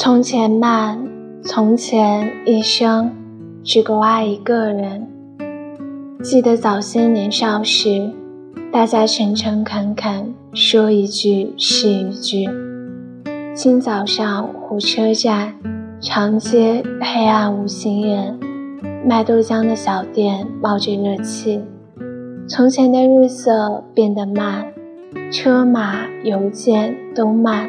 从前慢，从前一生只够爱一个人。记得早些年少时，大家诚诚恳恳，说一句是一句。清早上火车站，长街黑暗无行人，卖豆浆的小店冒着热气。从前的日色变得慢，车马邮件都慢。